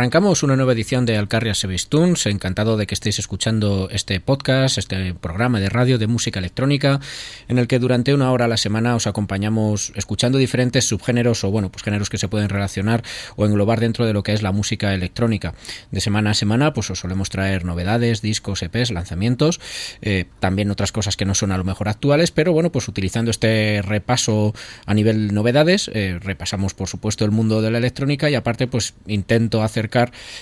Arrancamos una nueva edición de Alcarria Tunes. Encantado de que estéis escuchando este podcast, este programa de radio de música electrónica, en el que durante una hora a la semana os acompañamos escuchando diferentes subgéneros o, bueno, pues géneros que se pueden relacionar o englobar dentro de lo que es la música electrónica. De semana a semana, pues os solemos traer novedades, discos, EPs, lanzamientos, eh, también otras cosas que no son a lo mejor actuales, pero bueno, pues utilizando este repaso a nivel novedades, eh, repasamos por supuesto el mundo de la electrónica y aparte, pues intento hacer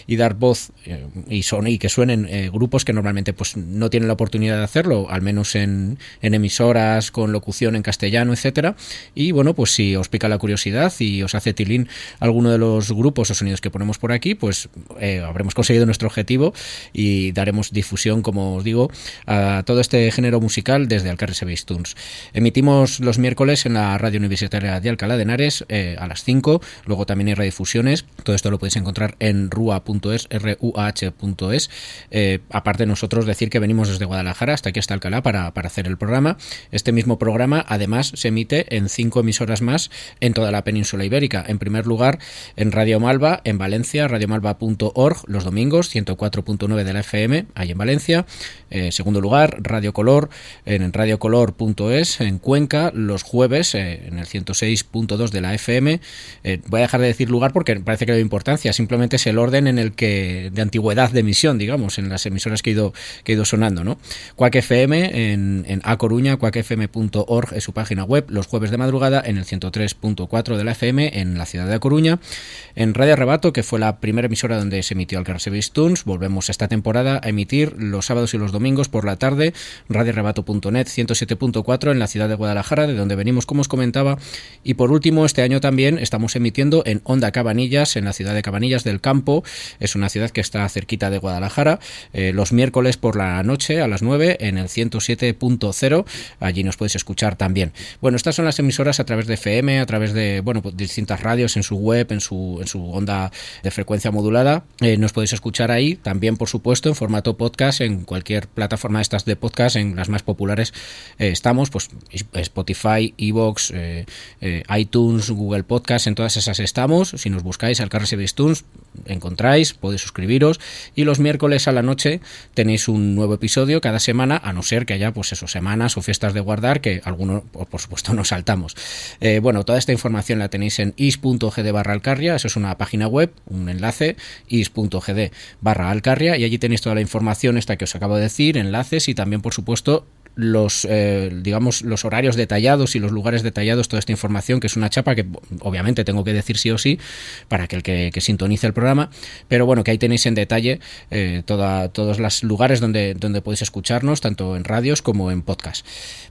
y dar voz eh, y, son, y que suenen eh, grupos que normalmente pues no tienen la oportunidad de hacerlo, al menos en, emisoras con locución en castellano, etcétera. Y bueno, pues si os pica la curiosidad y os hace tilín alguno de los grupos o sonidos que ponemos por aquí, pues eh, habremos conseguido nuestro objetivo y daremos difusión, como os digo, a todo este género musical desde Alcarre Service Tunes. Emitimos los miércoles en la radio universitaria de Alcalá de Henares a las 5, luego también hay redifusiones, todo esto lo podéis encontrar en en rua.es, ruah.es. Eh, aparte nosotros decir que venimos desde Guadalajara hasta aquí hasta Alcalá para, para hacer el programa. Este mismo programa además se emite en cinco emisoras más en toda la península ibérica. En primer lugar en Radio Malva en Valencia, radiomalva.org los domingos, 104.9 de la FM, ahí en Valencia. Eh, segundo lugar, Radio Color en radiocolor.es en Cuenca los jueves eh, en el 106.2 de la FM. voy a dejar de decir lugar porque parece que hay importancia, simplemente es el orden en el que de antigüedad de emisión, digamos, en las emisoras que he ido, que he ido sonando, ¿no? Quack FM en, en A Coruña, quackfm.org es su página web, los jueves de madrugada en el 103.4 de la FM en la ciudad de A Coruña, en Radio Arrebato, que fue la primera emisora donde se emitió Service Tunes, volvemos esta temporada a emitir los sábados y los domingos por la tarde, radioarrebato.net 107.4 en la ciudad de Guadalajara, de donde venimos, como os comentaba, y por último, este año también estamos emitiendo en Onda Cabanillas, en la ciudad de Cabanillas del Campo, es una ciudad que está cerquita de Guadalajara, eh, los miércoles por la noche a las 9 en el 107.0, allí nos podéis escuchar también. Bueno, estas son las emisoras a través de FM, a través de, bueno, pues distintas radios en su web, en su, en su onda de frecuencia modulada, eh, nos podéis escuchar ahí, también por supuesto en formato podcast, en cualquier plataforma de estas de podcast, en las más populares eh, estamos, pues Spotify, Evox, iTunes, Google Podcast, en todas esas estamos, si nos buscáis al Carres Tunes, encontráis, podéis suscribiros y los miércoles a la noche tenéis un nuevo episodio cada semana, a no ser que haya pues eso, semanas o fiestas de guardar que algunos por supuesto no saltamos. Eh, bueno, toda esta información la tenéis en is.gd barra alcarria, eso es una página web, un enlace, is.gd barra alcarria y allí tenéis toda la información esta que os acabo de decir, enlaces y también por supuesto los eh, digamos los horarios detallados y los lugares detallados toda esta información que es una chapa que obviamente tengo que decir sí o sí para que el que, sintonice el programa. Pero bueno que ahí tenéis en detalle eh, todos los lugares donde, donde podéis escucharnos tanto en radios como en podcast.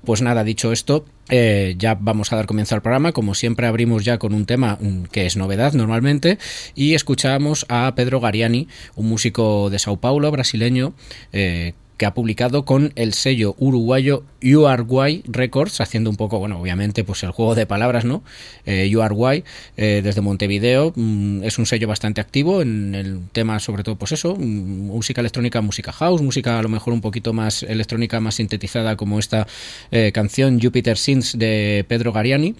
Pues nada dicho esto eh, ya vamos a dar comienzo al programa. Como siempre abrimos ya con un tema mm, que es novedad normalmente y escuchamos a Pedro Gariani un músico de Sao Paulo brasileño que ha publicado con el sello uruguayo URY Records, haciendo un poco, bueno, obviamente, pues el juego de palabras, ¿no? Eh, URY, eh, desde Montevideo, mm, es un sello bastante activo en el tema, sobre todo, pues eso, mm, música electrónica, música house, música a lo mejor un poquito más electrónica, más sintetizada, como esta eh, canción Jupiter Sins de Pedro Gariani,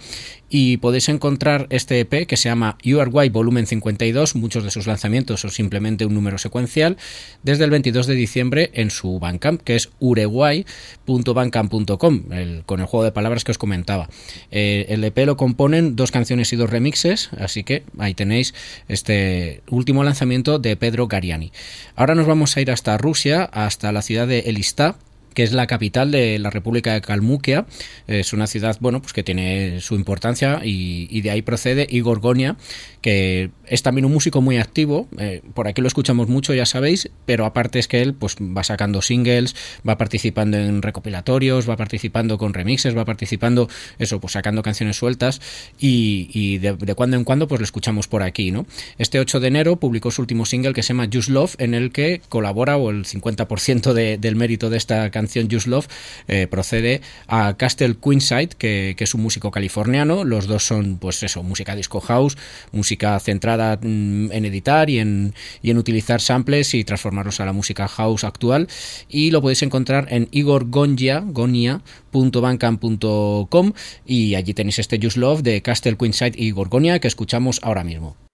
y podéis encontrar este EP que se llama URY Volumen 52, muchos de sus lanzamientos son simplemente un número secuencial, desde el 22 de diciembre en su Bandcamp, que es uruguay.bandcamp.com, con el juego de palabras que os comentaba. Eh, el EP lo componen dos canciones y dos remixes, así que ahí tenéis este último lanzamiento de Pedro Gariani. Ahora nos vamos a ir hasta Rusia, hasta la ciudad de Elistá, que es la capital de la República de Kalmukia. Es una ciudad, bueno, pues que tiene su importancia y, de ahí procede Igor Gonia, que es también un músico muy activo. Eh, por aquí lo escuchamos mucho, ya sabéis, pero aparte es que él pues va sacando singles, va participando en recopilatorios, va participando con remixes, va participando, eso, pues sacando canciones sueltas y, de, cuando en cuando pues lo escuchamos por aquí, ¿no? Este 8 de enero publicó su último single que se llama Just Love, en el que colabora o el 50% del mérito de esta canción Just Love eh, procede a Castle Queenside, que, que, es un músico californiano. Los dos son, pues eso, música disco house, música centrada mm, en editar y en, y en utilizar samples y transformarlos a la música house actual. Y lo podéis encontrar en Igor Gonja, y allí tenéis este Just Love de Castle Queenside y Gorgonia que escuchamos ahora mismo.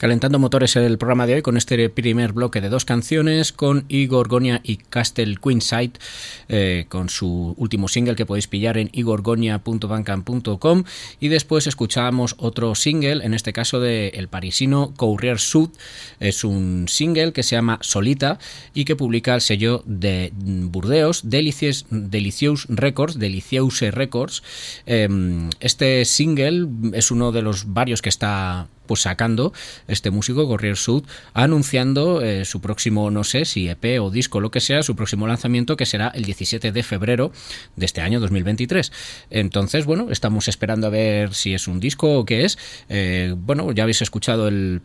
Calentando motores el programa de hoy con este primer bloque de dos canciones con Igor Gonia y Castle Queenside eh, con su último single que podéis pillar en igorgonia.bandcamp.com y después escuchábamos otro single, en este caso de parisino Courrier Sud, es un single que se llama Solita y que publica el sello de Burdeos Delicious, Delicious Records, Delicious Records. Em, este single es uno de los varios que está pues sacando este músico, Corrier Sud, anunciando eh, su próximo, no sé si EP o disco, lo que sea, su próximo lanzamiento que será el 17 de febrero de este año 2023. Entonces, bueno, estamos esperando a ver si es un disco o qué es. Eh, bueno, ya habéis escuchado el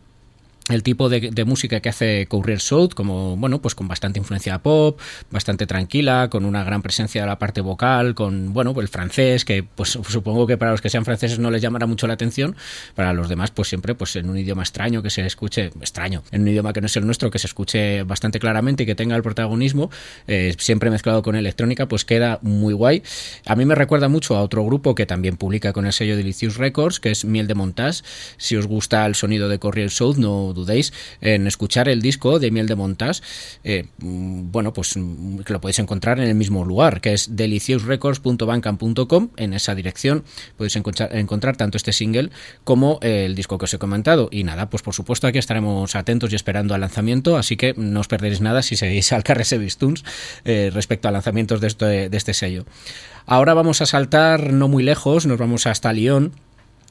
el tipo de, música que hace Courier South, como bueno, pues con bastante influencia pop, bastante tranquila, con una gran presencia de la parte vocal, con bueno, el francés, que pues supongo que para los que sean franceses no les llamará mucho la atención, para los demás, pues siempre, pues en un idioma extraño que se escuche, extraño, en un idioma que no es el nuestro, que se escuche bastante claramente y que tenga el protagonismo, eh, siempre mezclado con electrónica, pues queda muy guay. A mí me recuerda mucho a otro grupo que también publica con el sello Delicious Records, que es Miel de Montage. Si os gusta el sonido de Courier South, no dudéis en escuchar el disco de Miel de Montas. Eh, mm, bueno, pues mm, que lo podéis encontrar en el mismo lugar, que es deliciosrecords.bandcamp.com. En esa dirección podéis encontrar, tanto este single como el disco que os he comentado. Y nada, pues por supuesto aquí estaremos atentos y esperando al lanzamiento, así que no os perderéis nada si seguís al Carrese Bistuns eh, respecto a lanzamientos de este, de este sello. Ahora vamos a saltar no muy lejos, nos vamos hasta Lyon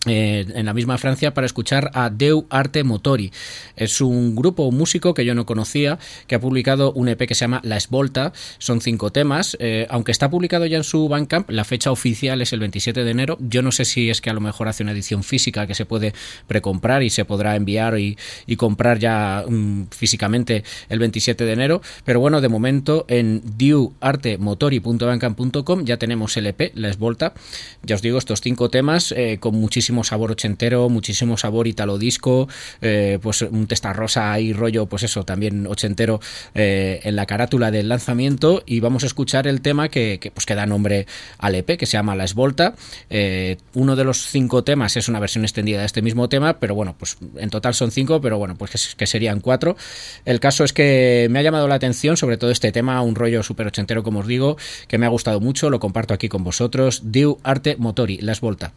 eh, en la misma Francia para escuchar a Deu Arte Motori. Es un grupo músico que yo no conocía, que ha publicado un EP que se llama La Esvolta. Son cinco temas. Eh, aunque está publicado ya en su Bandcamp, la fecha oficial es el 27 de enero. Yo no sé si es que a lo mejor hace una edición física que se puede precomprar y se podrá enviar y, comprar ya mm, físicamente el 27 de enero. Pero bueno, de momento en deuartemotori.bandcamp.com ya tenemos el EP, La Esvolta. Ya os digo, estos cinco temas eh, con muchísimo sabor ochentero, muchísimo sabor italo disco, eh, pues un testa rosa y rollo, pues eso, también ochentero eh, en la carátula del lanzamiento y vamos a escuchar el tema que, pues que da nombre al EP, que se llama La Esvolta. Eh, uno de los cinco temas es una versión extendida de este mismo tema, pero bueno, pues en total son cinco, pero bueno, pues que, serían cuatro. El caso es que me ha llamado la atención, sobre todo este tema, un rollo súper ochentero, como os digo, que me ha gustado mucho, lo comparto aquí con vosotros. Diu Arte Motori, La Esvolta.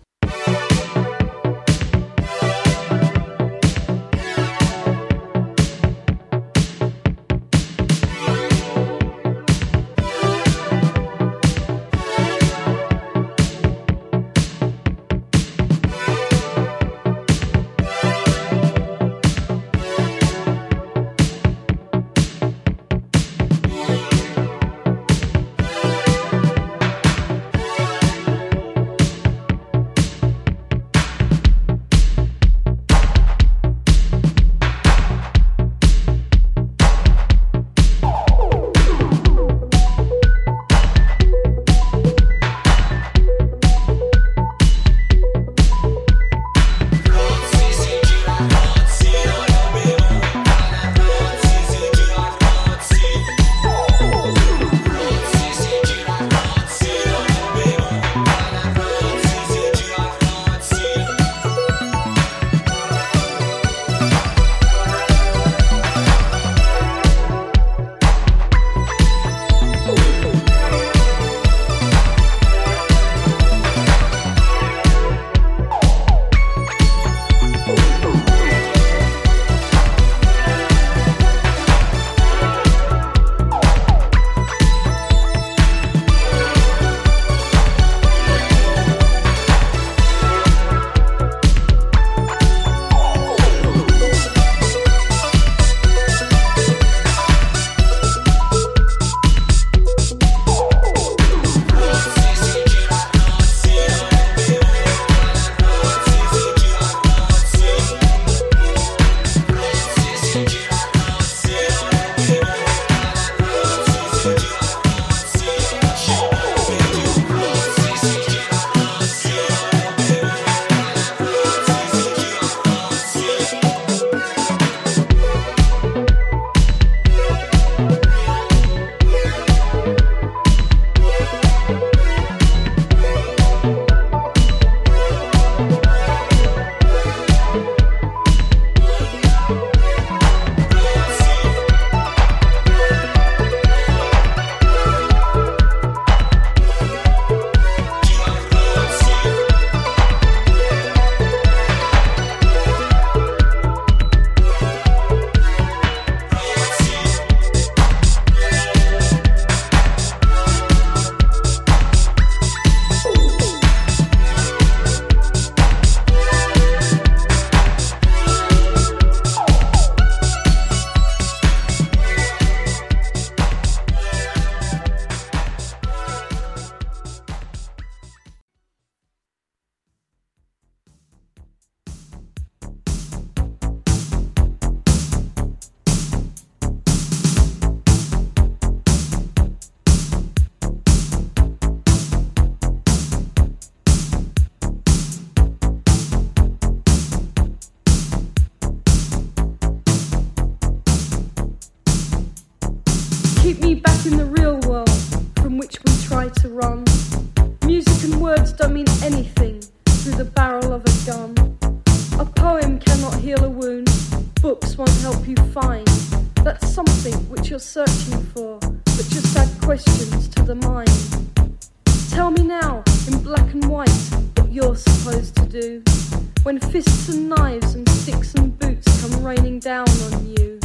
Down on you.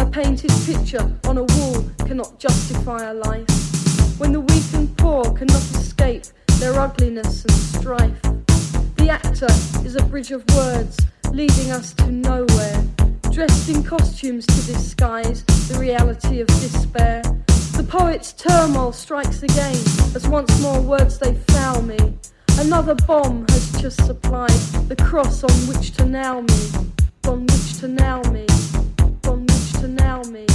A painted picture on a wall cannot justify a life. When the weak and poor cannot escape their ugliness and strife. The actor is a bridge of words leading us to nowhere. Dressed in costumes to disguise the reality of despair. The poet's turmoil strikes again as once more words they foul me. Another bomb has just supplied the cross on which to nail me, on which to nail me, on which to nail me,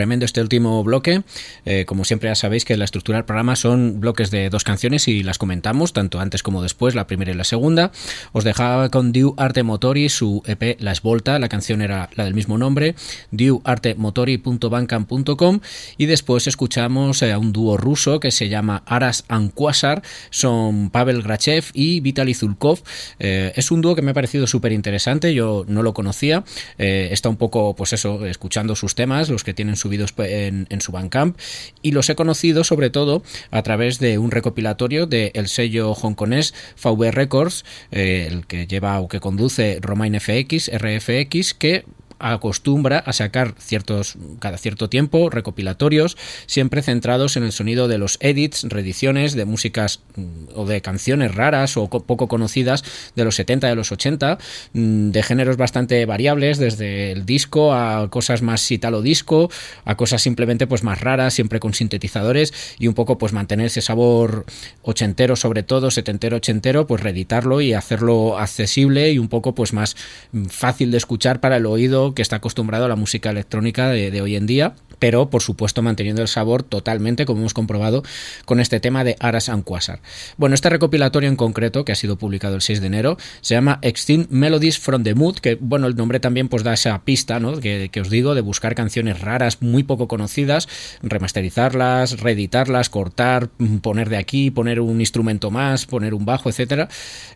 Tremendo este último bloque. Eh, como siempre ya sabéis que la estructura del programa son bloques de dos canciones y las comentamos tanto antes como después, la primera y la segunda. Os dejaba con Diu Arte Motori su EP La Esvolta, la canción era la del mismo nombre, diuartemotori.bandcamp.com y después escuchamos a un dúo ruso que se llama Aras Anquasar, son Pavel Grachev y Vitaly Zulkov. Eh, es un dúo que me ha parecido súper interesante, yo no lo conocía, eh, está un poco, pues eso, escuchando sus temas, los que tienen en, su Bandcamp y los he conocido sobre todo a través de un recopilatorio del el sello hongkonés VV Records, eh, el que lleva o que conduce Romain FX, RFX, que acostumbra a sacar ciertos cada cierto tiempo recopilatorios siempre centrados en el sonido de los edits, reediciones de músicas mm, o de canciones raras o poco conocidas de los 70 de los 80 mm, de géneros bastante variables desde el disco a cosas más italo disco a cosas simplemente pues más raras siempre con sintetizadores y un poco pues mantener ese sabor ochentero sobre todo setentero ochentero pues reeditarlo y hacerlo accesible y un poco pues más mm, fácil de escuchar para el oído que está acostumbrado a la música electrónica de, hoy en día, pero por supuesto manteniendo el sabor totalmente, como hemos comprobado con este tema de Aras and Quasar. Bueno, este recopilatorio en concreto, que ha sido publicado el 6 de enero, se llama Extinct Melodies from the Mood, que bueno, el nombre también pues da esa pista, ¿no? Que, que os digo, de buscar canciones raras, muy poco conocidas, remasterizarlas, reeditarlas, cortar, poner de aquí, poner un instrumento más, poner un bajo, etcétera.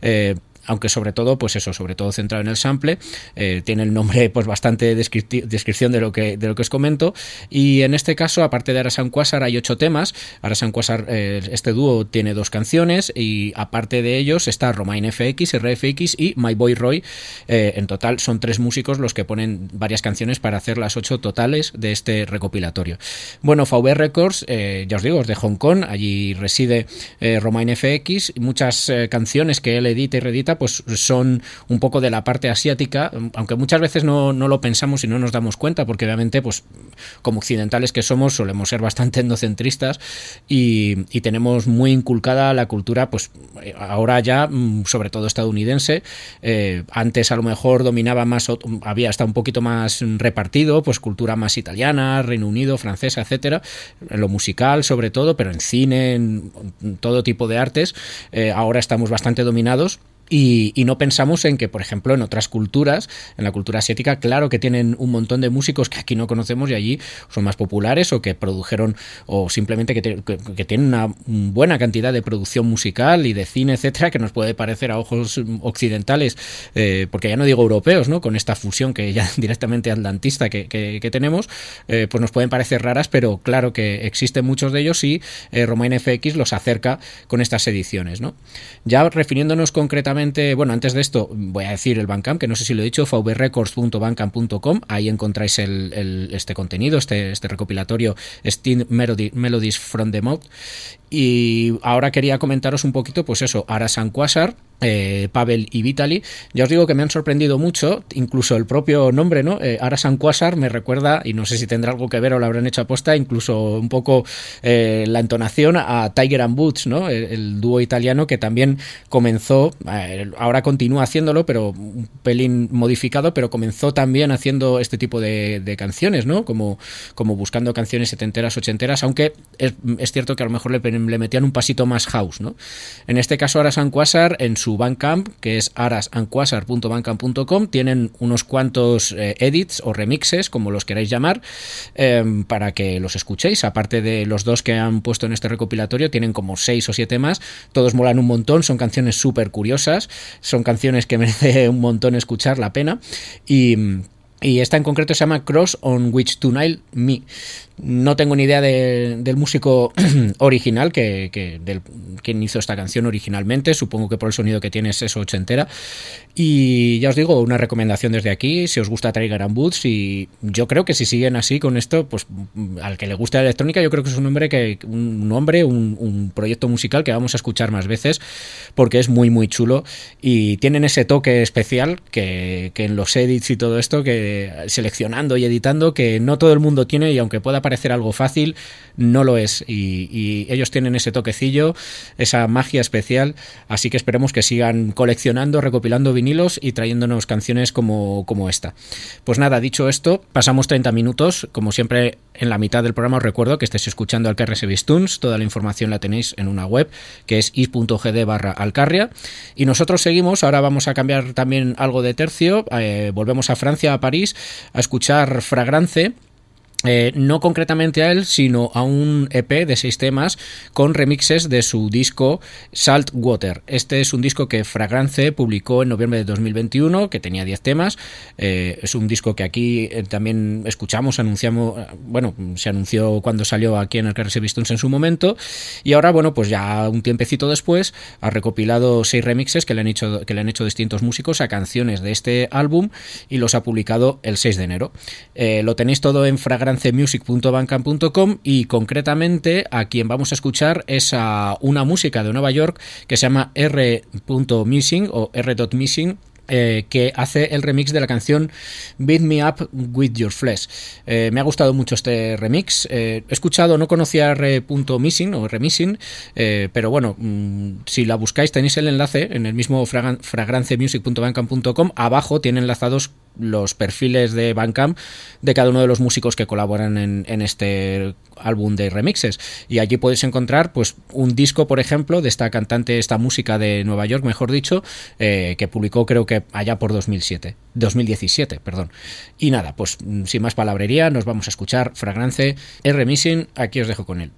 Eh, aunque sobre todo, pues eso, sobre todo centrado en el sample, eh, tiene el nombre pues bastante descripción de lo que de lo que os comento. Y en este caso, aparte de Arasan Quasar hay ocho temas, Arasan Quasar eh, este dúo tiene dos canciones y aparte de ellos está Romain FX, RFX y My Boy Roy, eh, en total son tres músicos los que ponen varias canciones para hacer las ocho totales de este recopilatorio. Bueno, VV Records, ya os digo, es de Hong Kong, allí reside Romain FX muchas canciones que él edita y reedita pues son un poco de la parte asiática, aunque muchas veces no, no, lo pensamos y no nos damos cuenta, porque obviamente, pues como occidentales que somos, solemos ser bastante endocentristas y, y tenemos muy inculcada la cultura, pues ahora ya, mm, sobre todo estadounidense, eh, antes a lo mejor dominaba más, había hasta un poquito más repartido, pues cultura más italiana, Reino Unido, francesa, etcétera, en lo musical sobre todo, pero en cine, en, todo tipo de artes, eh, ahora estamos bastante dominados. Y, no pensamos en que, por ejemplo, en otras culturas, en la cultura asiática, claro que tienen un montón de músicos que aquí no conocemos y allí son más populares o que produjeron o simplemente que, que, que tienen una buena cantidad de producción musical y de cine, etcétera, que nos puede parecer a ojos occidentales, eh, porque ya no digo europeos, ¿no? Con esta fusión que ya directamente atlantista que, que tenemos, eh, pues nos pueden parecer raras, pero claro que existen muchos de ellos y eh, Romain FX los acerca con estas ediciones, ¿no? Ya refiriéndonos concretamente bueno, antes de esto voy a decir el Bandcamp, que no sé si lo he dicho, vvrecords.bandcamp.com, ahí encontráis el, este contenido, este, este recopilatorio Steam Melodies from the Mouth. Y ahora quería comentaros un poquito, pues eso, Arasan Quasar, eh, Pavel y Vitali. Ya os digo que me han sorprendido mucho, incluso el propio nombre, ¿no? Eh, Arasan Quasar me recuerda, y no sé si tendrá algo que ver o lo habrán hecho aposta, incluso un poco eh, la entonación a Tiger and Boots, ¿no? El, dúo italiano que también comenzó, eh, ahora continúa haciéndolo, pero un pelín modificado, pero comenzó también haciendo este tipo de, canciones, ¿no? Como, como buscando canciones setenteras, ochenteras, aunque es, es cierto que a lo mejor le le metían un pasito más house, ¿no? En este caso, Arasan Quasar, en su Bandcamp, que es arasandquasar.bandcamp.com, tienen unos cuantos eh, edits o remixes, como los queráis llamar, eh, para que los escuchéis. Aparte de los dos que han puesto en este recopilatorio, tienen como seis o siete más. Todos molan un montón, son canciones súper curiosas, son canciones que merece un montón escuchar la pena. Y. Y esta en concreto se llama Cross on Which to Nail Me. No tengo ni idea de, del músico original, que, que del, quien hizo esta canción originalmente. Supongo que por el sonido que tiene es eso ochentera. Y ya os digo, una recomendación desde aquí, si os gusta Tiger and Boots, y yo creo que si siguen así con esto, pues al que le guste la electrónica, yo creo que es un hombre que un hombre, un, un proyecto musical que vamos a escuchar más veces, porque es muy muy chulo y tienen ese toque especial que, que en los edits y todo esto, que seleccionando y editando, que no todo el mundo tiene y aunque pueda parecer algo fácil, no lo es. Y, ellos tienen ese toquecillo, esa magia especial. Así que esperemos que sigan coleccionando, recopilando vinilos y trayéndonos canciones como, como esta. Pues nada, dicho esto, pasamos 30 minutos. Como siempre, en la mitad del programa os recuerdo que estéis escuchando Alcarria Tunes. Toda la información la tenéis en una web que es is.gd barra Alcarria. Y nosotros seguimos. Ahora vamos a cambiar también algo de tercio. Eh, volvemos a Francia, a París, a escuchar Fragrance. Eh, no concretamente a él, sino a un EP de seis temas con remixes de su disco Salt Water. Este es un disco que Fragrance publicó en noviembre de 2021, que tenía 10 temas. Eh, es un disco que aquí eh, también escuchamos, anunciamos, bueno, se anunció cuando salió aquí en el KRS Vistoons en su momento. Y ahora, bueno, pues ya un tiempecito después ha recopilado seis remixes que le han hecho, que le han hecho distintos músicos a canciones de este álbum y los ha publicado el 6 de enero. Lo tenéis todo en Fragrance y concretamente a quien vamos a escuchar es a una música de Nueva York que se llama R.Missing o R.Missing eh, que hace el remix de la canción Beat Me Up With Your Flesh. Eh, me ha gustado mucho este remix. Eh, he escuchado, no conocía R.Missing o Remissing, eh, pero bueno, mmm, si la buscáis tenéis el enlace en el mismo fragrancemusic.bandcamp.com. Abajo tiene enlazados los perfiles de Bandcamp de cada uno de los músicos que colaboran en, este álbum de remixes. Y allí podéis encontrar pues un disco, por ejemplo, de esta cantante, esta música de Nueva York, mejor dicho, eh, que publicó creo que allá por 2007, 2017, perdón. Y nada, pues sin más palabrería, nos vamos a escuchar Fragrance, R Missing, aquí os dejo con él.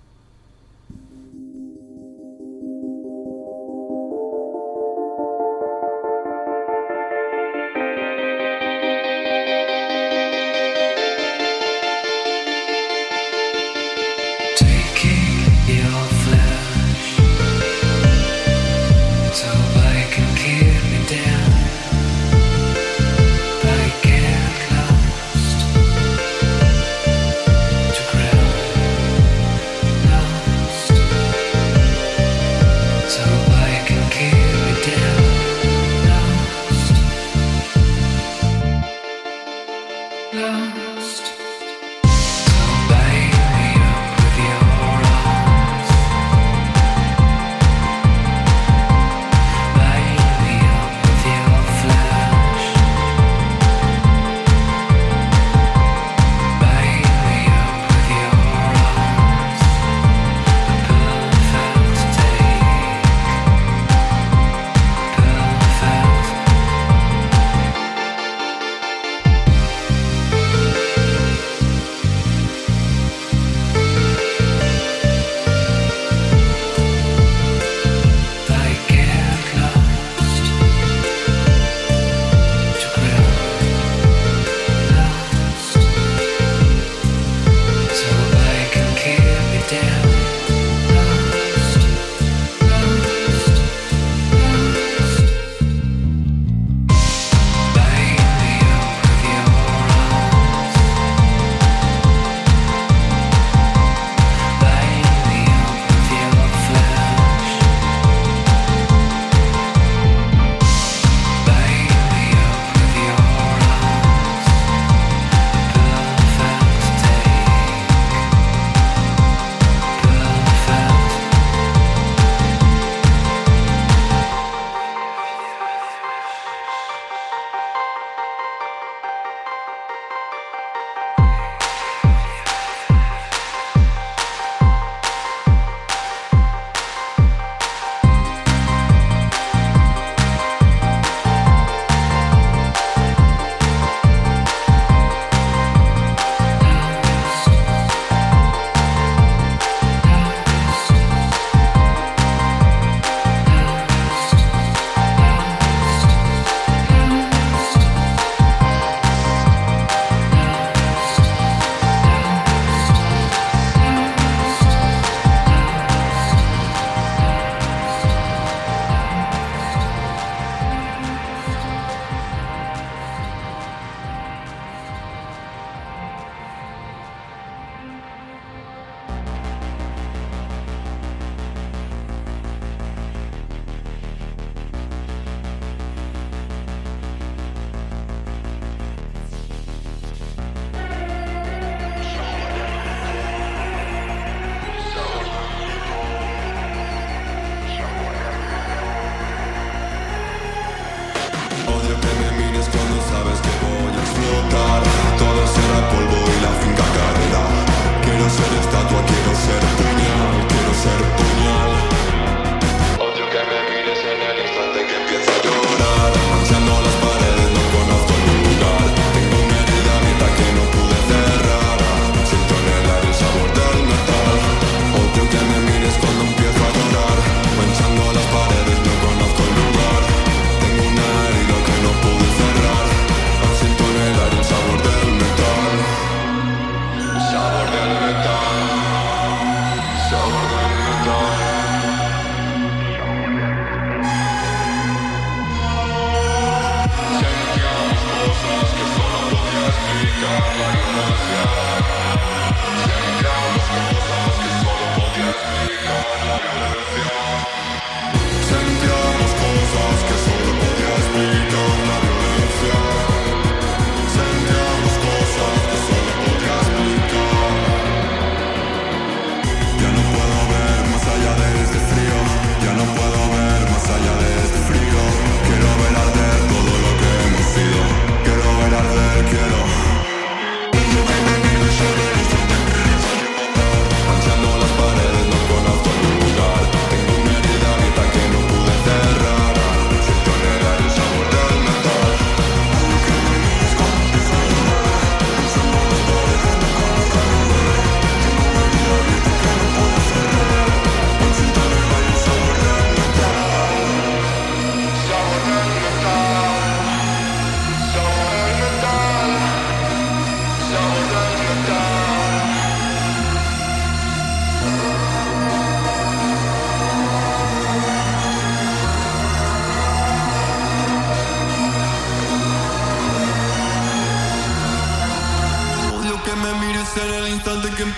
ser genial, quiero ser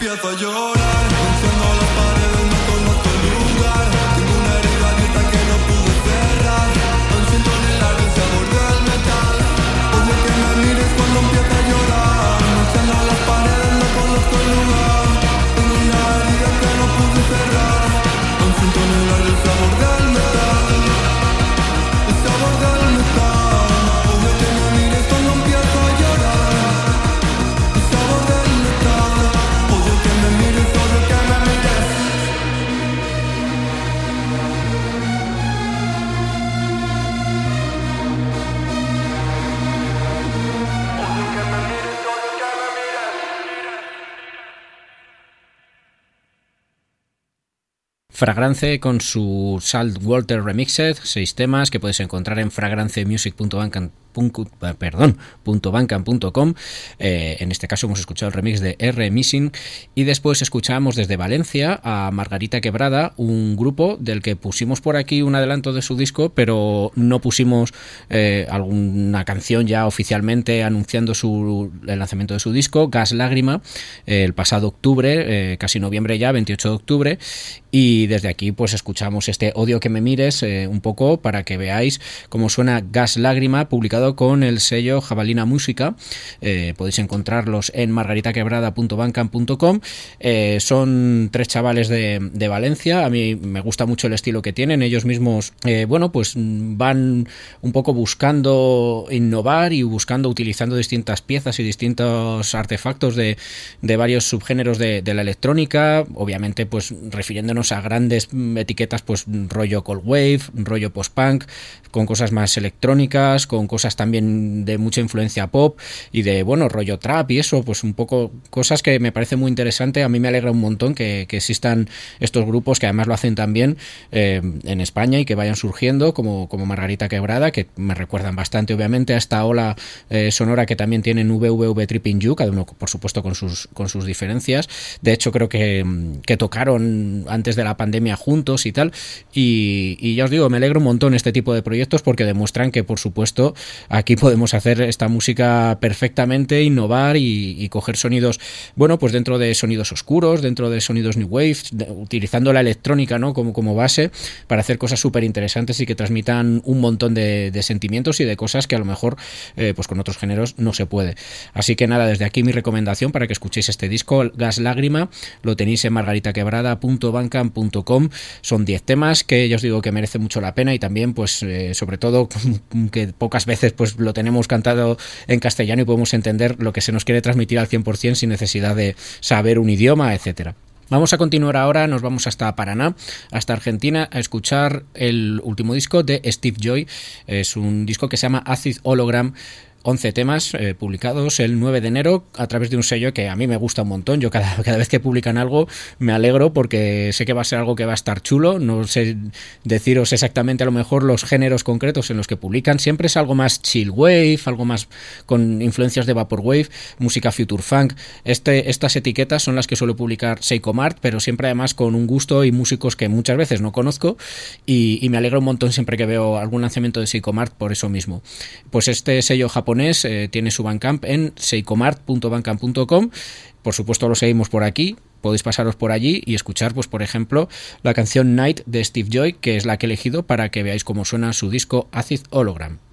empiezo a Fragrance con su Salt Water Remixed, seis temas que puedes encontrar en .bandcamp.com. Eh, en este caso hemos escuchado el remix de R Missing y después escuchamos desde Valencia a Margarita Quebrada, un grupo del que pusimos por aquí un adelanto de su disco, pero no pusimos eh, alguna canción ya oficialmente anunciando su, el lanzamiento de su disco, Gas Lágrima, el pasado octubre, eh, casi noviembre ya, 28 de octubre, y desde aquí pues escuchamos este Odio que me mires eh, un poco para que veáis cómo suena Gas Lágrima, publicado con el sello Jabalina Música. Eh, podéis encontrarlos en margaritaquebrada.bandcamp.com. Eh, son tres chavales de, de, Valencia. A mí me gusta mucho el estilo que tienen. Ellos mismos, bueno, pues van un poco buscando innovar y buscando, utilizando distintas piezas y distintos artefactos de, de varios subgéneros de, de, la electrónica. Obviamente, pues refiriéndonos a grandes etiquetas, pues rollo cold wave, rollo post-punk, con cosas más electrónicas, con cosas también de mucha influencia pop y de, bueno, rollo trap y eso, pues un poco cosas que me parece muy interesante. A mí me alegra un montón que, que existan estos grupos que además lo hacen también eh, en España y que vayan surgiendo, como, como Margarita Quebrada, que me recuerdan bastante, obviamente, a esta ola eh, sonora que también tienen VVV Tripping You, cada uno, por supuesto, con sus, con sus diferencias. De hecho, creo que, que tocaron antes de la pandemia juntos y tal. Y, ya os digo, me alegro un montón este tipo de proyectos porque demuestran que, por supuesto, aquí podemos hacer esta música perfectamente, innovar y, coger sonidos, bueno, pues dentro de sonidos oscuros, dentro de sonidos New Wave, utilizando la electrónica ¿no? como, como base para hacer cosas súper interesantes y que transmitan un montón de, sentimientos y de cosas que a lo mejor eh, pues con otros géneros no se puede. Así que nada, desde aquí mi recomendación para que escuchéis este disco, Gas Lágrima, lo tenéis en son 10 temas que yo os digo que merece mucho la pena y también pues eh, sobre todo que pocas veces pues lo tenemos cantado en castellano y podemos entender lo que se nos quiere transmitir al 100% sin necesidad de saber un idioma, etcétera. Vamos a continuar ahora, nos vamos hasta Paraná, hasta Argentina, a escuchar el último disco de Steve Joy. Es un disco que se llama Acid Hologram. 11 temas eh, publicados el 9 de enero a través de un sello que a mí me gusta un montón. Yo cada, cada, vez que publican algo me alegro porque sé que va a ser algo que va a estar chulo. No sé deciros exactamente a lo mejor los géneros concretos en los que publican. Siempre es algo más chill wave, algo más con influencias de vaporwave, música future funk. Este, estas etiquetas son las que suele publicar Seiko Mart, pero siempre además con un gusto y músicos que muchas veces no conozco y, y me alegra un montón siempre que veo algún lanzamiento de Seiko Mart por eso mismo. Pues este sello japonés eh, tiene su Bandcamp en seicomart.bandcamp.com. Por supuesto lo seguimos por aquí, podéis pasaros por allí y escuchar, pues por ejemplo, la canción Night de Steve Joy, que es la que he elegido para que veáis cómo suena su disco Acid Hologram.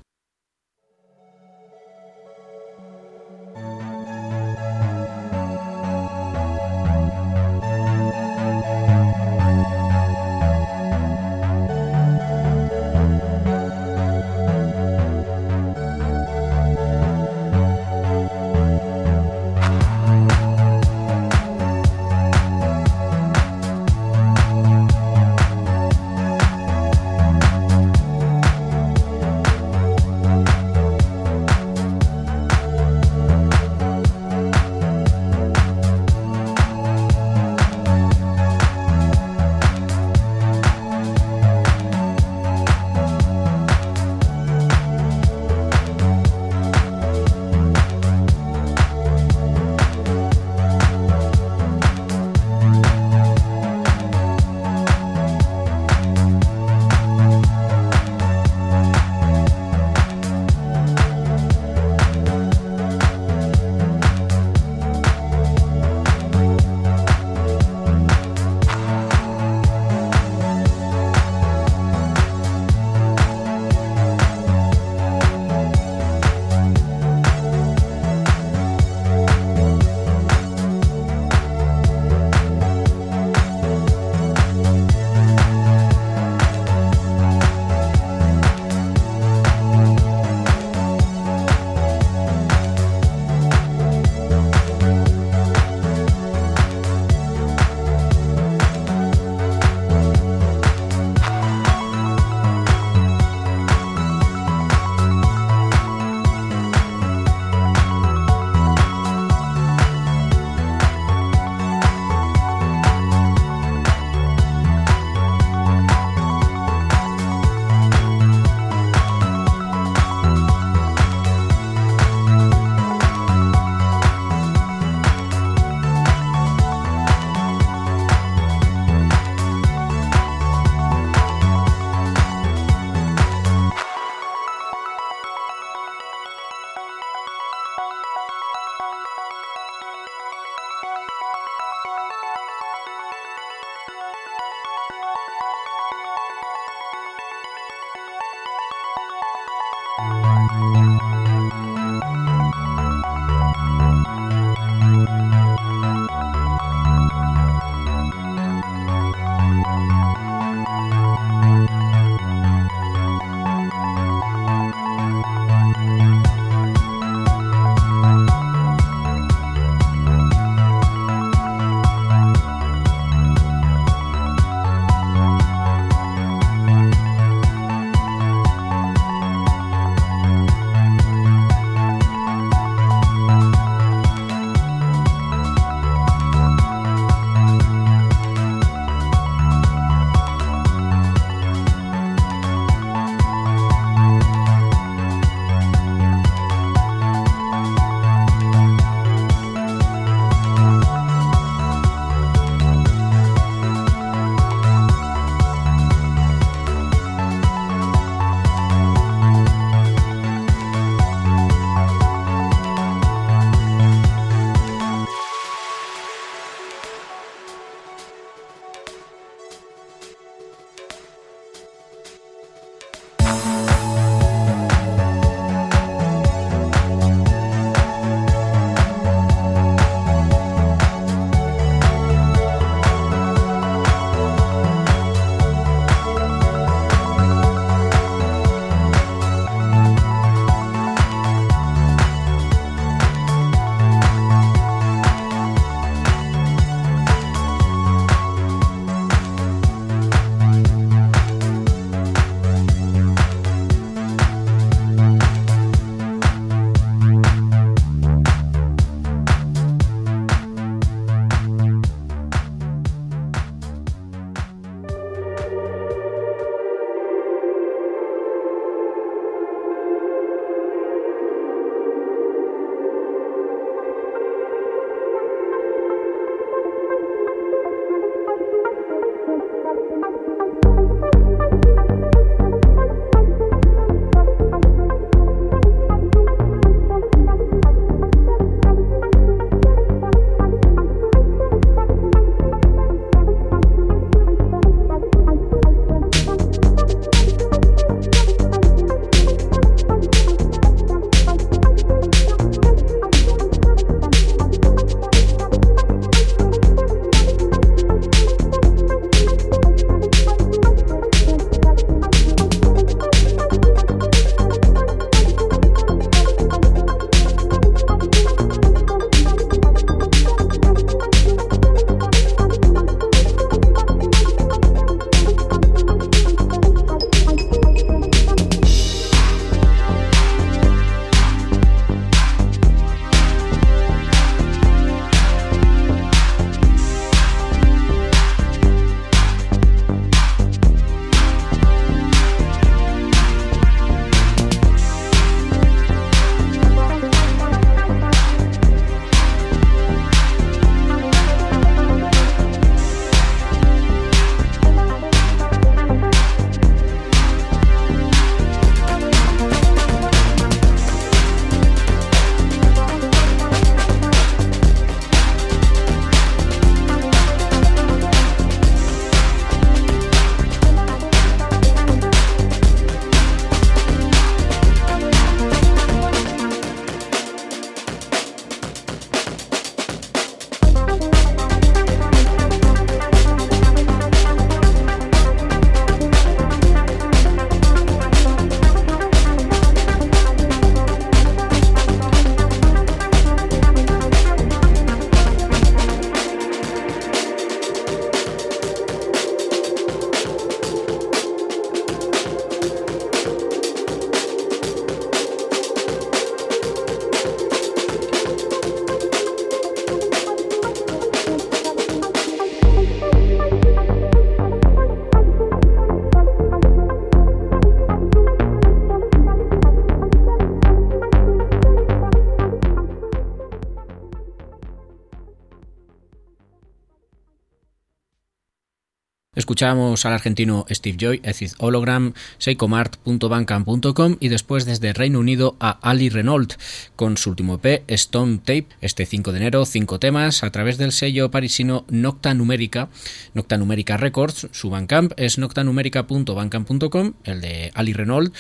Escuchamos al argentino Steve Joy, Ecid Hologram, seicomart.bandcamp.com y después desde Reino Unido a Ali Renault con su último EP Stone Tape, este 5 de enero, cinco temas a través del sello parisino Nocta Numérica, Nocta Numérica Records. Su Bandcamp es noctanumérica.bandcamp.com, el de Ali Renault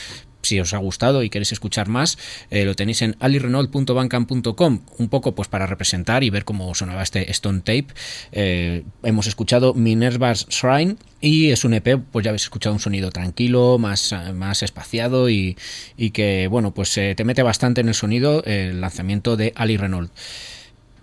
si os ha gustado y queréis escuchar más, eh, lo tenéis en alirenault.bandcamp.com, un poco pues para representar y ver cómo sonaba este Stone Tape. Eh, hemos escuchado Minerva's Shrine y es un EP, pues ya habéis escuchado un sonido tranquilo, más, más espaciado y, y que, bueno, pues eh, te mete bastante en el sonido el lanzamiento de Ali Renault.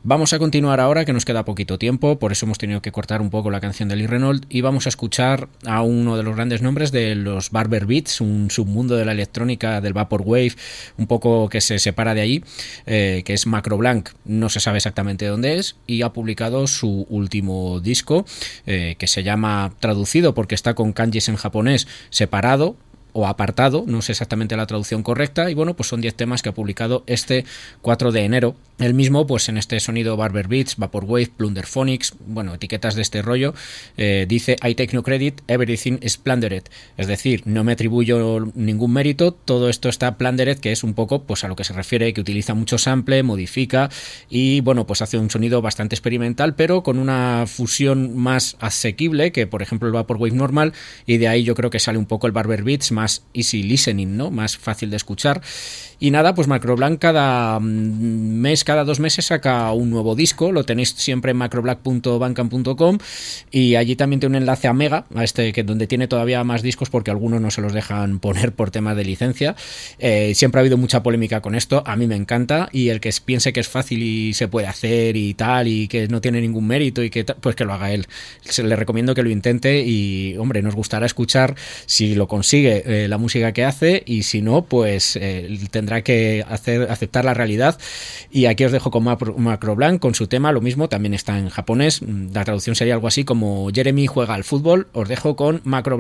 Vamos a continuar ahora, que nos queda poquito tiempo, por eso hemos tenido que cortar un poco la canción de Lee Renault y vamos a escuchar a uno de los grandes nombres de los Barber Beats, un submundo de la electrónica del Vaporwave, un poco que se separa de allí, eh, que es Macro Blanc, no se sabe exactamente dónde es, y ha publicado su último disco, eh, que se llama, traducido porque está con kanjis en japonés, separado, o apartado, no sé exactamente la traducción correcta, y bueno, pues son 10 temas que ha publicado este 4 de enero. El mismo, pues en este sonido Barber Beats, Vaporwave, Plunderphonics, bueno, etiquetas de este rollo, eh, dice I take no credit, everything is plundered. Es decir, no me atribuyo ningún mérito, todo esto está plundered, que es un poco pues a lo que se refiere, que utiliza mucho sample, modifica y bueno, pues hace un sonido bastante experimental, pero con una fusión más asequible que por ejemplo el Vaporwave normal, y de ahí yo creo que sale un poco el Barber Beats easy listening, ¿no? Más fácil de escuchar. Y nada, pues Macroblanc cada mm, mes, cada dos meses saca un nuevo disco. Lo tenéis siempre en macroblack.bandcamp.com y allí también tiene un enlace a Mega, a este que donde tiene todavía más discos porque algunos no se los dejan poner por tema de licencia. Eh, siempre ha habido mucha polémica con esto. A mí me encanta y el que piense que es fácil y se puede hacer y tal y que no tiene ningún mérito y que pues que lo haga él. Se le recomiendo que lo intente y hombre, nos gustará escuchar si lo consigue eh, la música que hace y si no, pues eh, tendrá que hacer, aceptar la realidad. Y aquí os dejo con Macro Blanc con su tema, lo mismo, también está en japonés. La traducción sería algo así como Jeremy juega al fútbol. Os dejo con Macro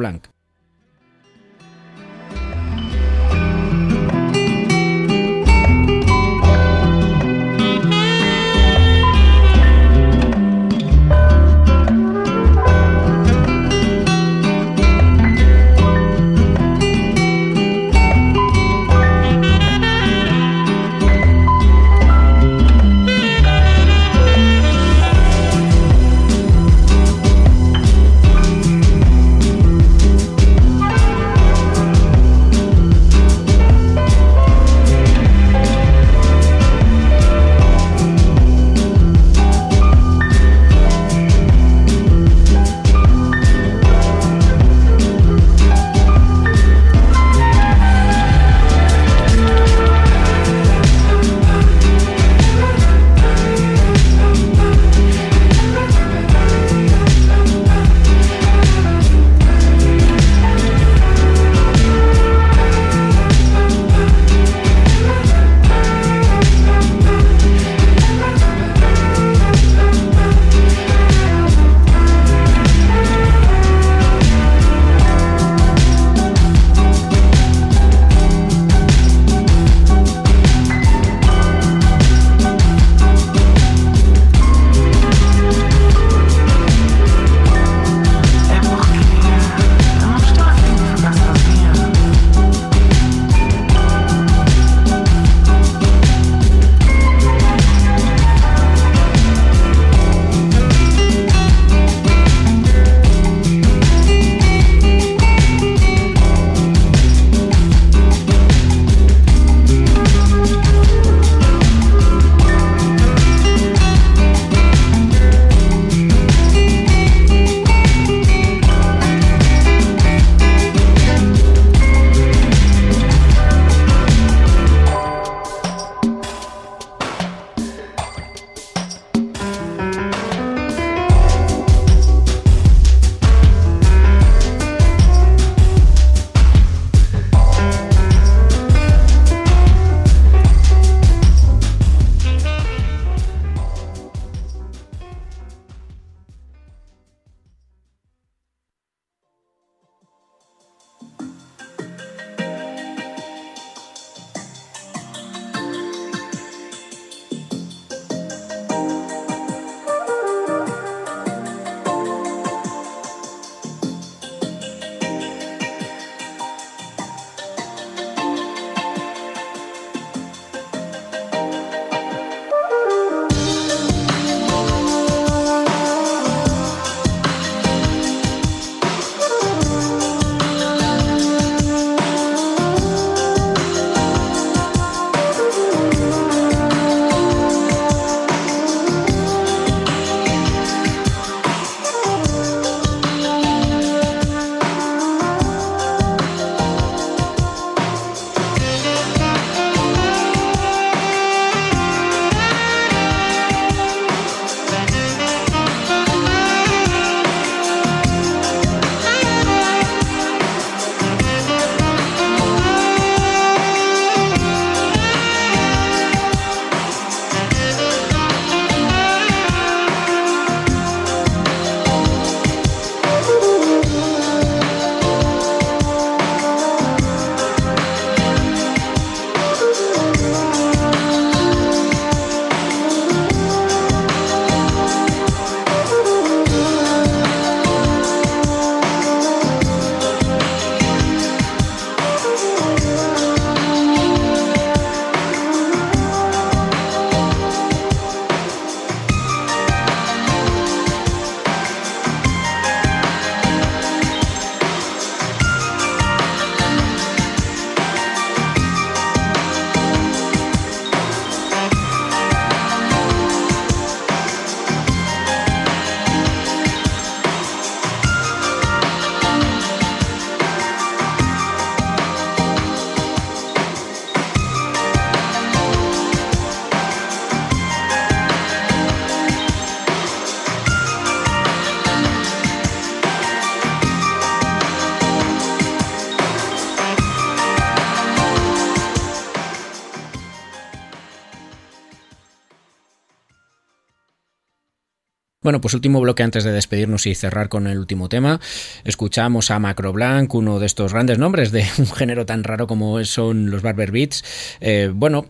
Bueno, pues último bloque antes de despedirnos y cerrar con el último tema. Escuchamos a Macro Blanc, uno de estos grandes nombres de un género tan raro como son los Barber Beats. Eh, bueno,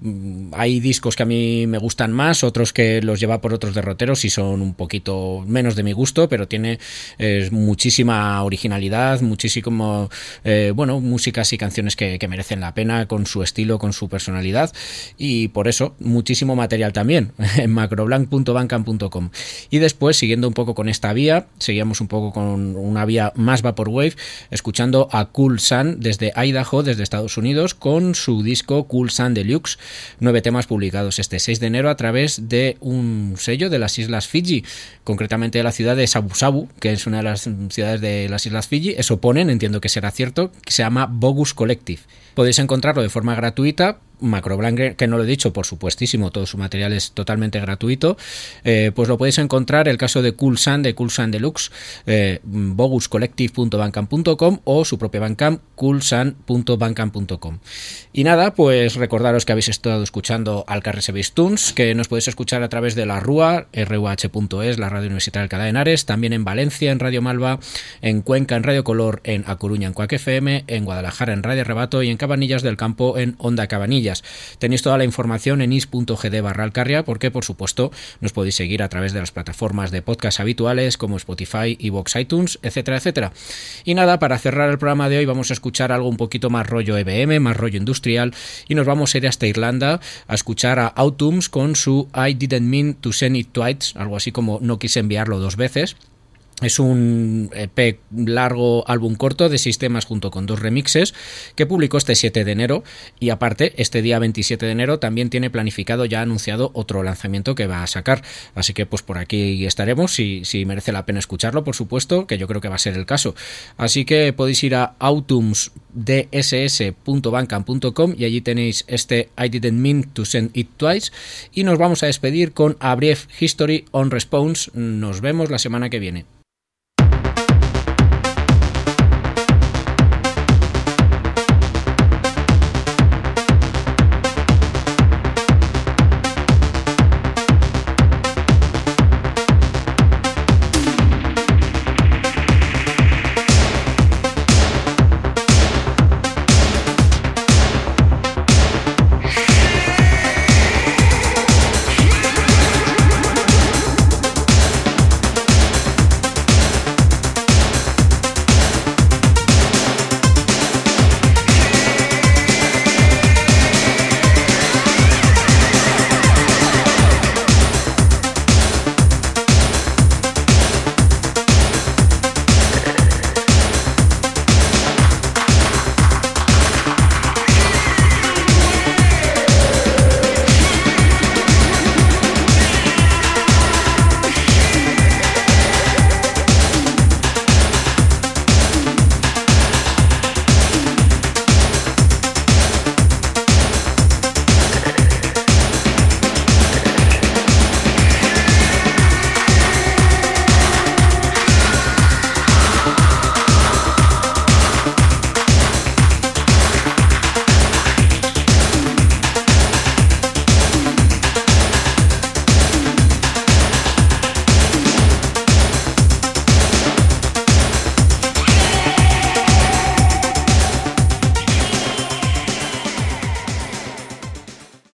hay discos que a mí me gustan más, otros que los lleva por otros derroteros y son un poquito menos de mi gusto, pero tiene muchísima originalidad, muchísimo, eh, bueno, músicas y canciones que, merecen la pena con su estilo, con su personalidad y por eso muchísimo material también en macroblanc.bandcamp.com. Y después siguiendo un poco con esta vía, seguíamos un poco con una vía más Vaporwave, escuchando a Cool Sun desde Idaho, desde Estados Unidos, con su disco Cool Sun Deluxe, nueve temas publicados este 6 de enero a través de un sello de las Islas Fiji, concretamente de la ciudad de Sabu Sabu, que es una de las ciudades de las Islas Fiji, eso ponen, entiendo que será cierto, que se llama Bogus Collective. Podéis encontrarlo de forma gratuita Macroblanc, que no lo he dicho, por supuestísimo, todo su material es totalmente gratuito, eh, pues lo podéis encontrar, el caso de Cool Sun, de Cool Sun Deluxe, eh, boguscollective.bancam.com o su propia Bancam, coolsun.bancam.com. Y nada, pues recordaros que habéis estado escuchando al Carres Tunes, que nos podéis escuchar a través de la RUA, ruh.es, la radio universitaria Alcalá de Henares, también en Valencia, en Radio Malva, en Cuenca, en Radio Color, en A Coruña, en Cuac FM, en Guadalajara, en Radio Rebato y en Cabanillas del Campo, en Onda Cabanilla. Tenéis toda la información en is.gd barra alcarria porque por supuesto nos podéis seguir a través de las plataformas de podcast habituales como Spotify, Evox, iTunes, etcétera, etcétera. Y nada, para cerrar el programa de hoy vamos a escuchar algo un poquito más rollo EBM, más rollo industrial y nos vamos a ir hasta Irlanda a escuchar a Autumns con su I didn't mean to send it twice, algo así como no quise enviarlo dos veces. Es un EP largo álbum corto de sistemas junto con dos remixes que publicó este 7 de enero y aparte este día 27 de enero también tiene planificado ya anunciado otro lanzamiento que va a sacar. Así que pues por aquí estaremos si, merece la pena escucharlo por supuesto que yo creo que va a ser el caso. Así que podéis ir a autumnsdss.bandcamp.com y allí tenéis este I didn't mean to send it twice y nos vamos a despedir con A Brief History on Response. Nos vemos la semana que viene.